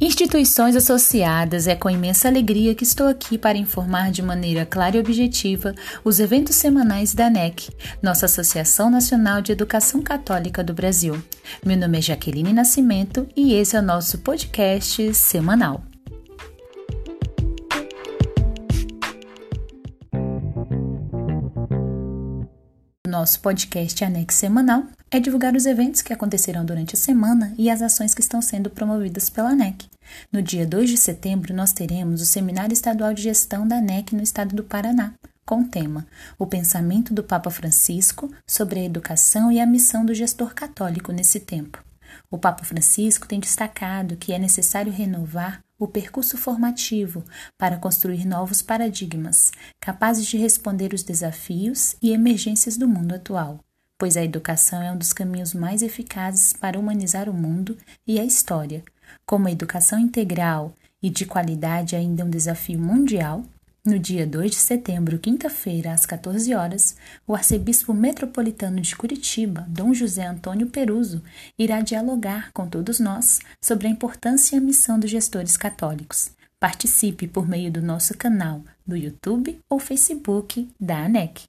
Instituições associadas, é com imensa alegria que estou aqui para informar de maneira clara e objetiva os eventos semanais da ANEC, nossa Associação Nacional de Educação Católica do Brasil. Meu nome é Jaqueline Nascimento e esse é o nosso podcast semanal. Nosso podcast ANEC semanal é divulgar os eventos que acontecerão durante a semana e as ações que estão sendo promovidas pela ANEC. No dia 2 de setembro, nós teremos o Seminário Estadual de Gestão da ANEC no estado do Paraná, com o tema O Pensamento do Papa Francisco sobre a Educação e a Missão do Gestor Católico nesse tempo. O Papa Francisco tem destacado que é necessário renovar o percurso formativo para construir novos paradigmas, capazes de responder os desafios e emergências do mundo atual pois a educação é um dos caminhos mais eficazes para humanizar o mundo e a história. Como a educação integral e de qualidade ainda é um desafio mundial, no dia 2 de setembro, quinta-feira, às 14 horas, o arcebispo metropolitano de Curitiba, Dom José Antônio Peruso, irá dialogar com todos nós sobre a importância e a missão dos gestores católicos. Participe por meio do nosso canal do YouTube ou Facebook da ANEC.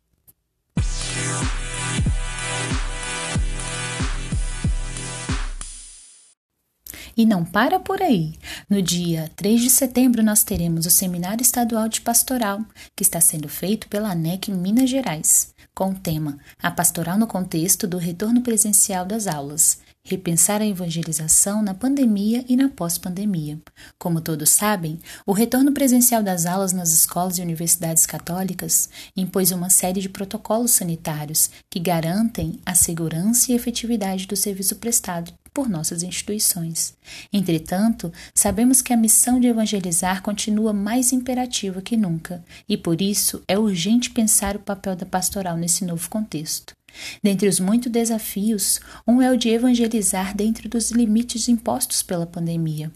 E não para por aí. No dia 3 de setembro, nós teremos o Seminário Estadual de Pastoral, que está sendo feito pela ANEC Minas Gerais, com o tema A Pastoral no Contexto do Retorno Presencial das Aulas. Repensar a evangelização na pandemia e na pós-pandemia. Como todos sabem, o retorno presencial das aulas nas escolas e universidades católicas impôs uma série de protocolos sanitários que garantem a segurança e efetividade do serviço prestado por nossas instituições. Entretanto, sabemos que a missão de evangelizar continua mais imperativa que nunca, e por isso é urgente pensar o papel da pastoral nesse novo contexto. Dentre os muitos desafios, um é o de evangelizar dentro dos limites impostos pela pandemia.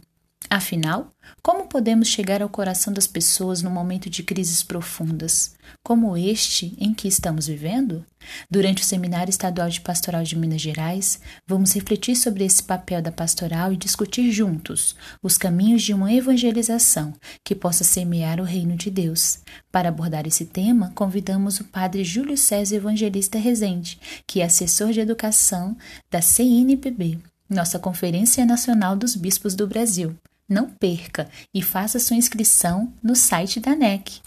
Afinal, como podemos chegar ao coração das pessoas no momento de crises profundas, como este em que estamos vivendo? Durante o Seminário Estadual de Pastoral de Minas Gerais, vamos refletir sobre esse papel da pastoral e discutir juntos os caminhos de uma evangelização que possa semear o reino de Deus. Para abordar esse tema, convidamos o Padre Júlio César Evangelista Rezende, que é assessor de educação da CNPB, nossa Conferência Nacional dos Bispos do Brasil. Não perca e faça sua inscrição no site da NEC.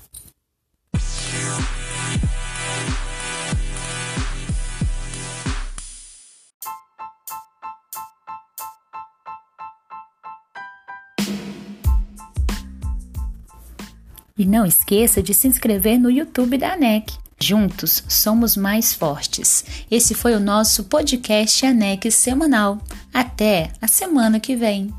E não esqueça de se inscrever no YouTube da ANEC. Juntos somos mais fortes. Esse foi o nosso podcast ANEC semanal. Até a semana que vem.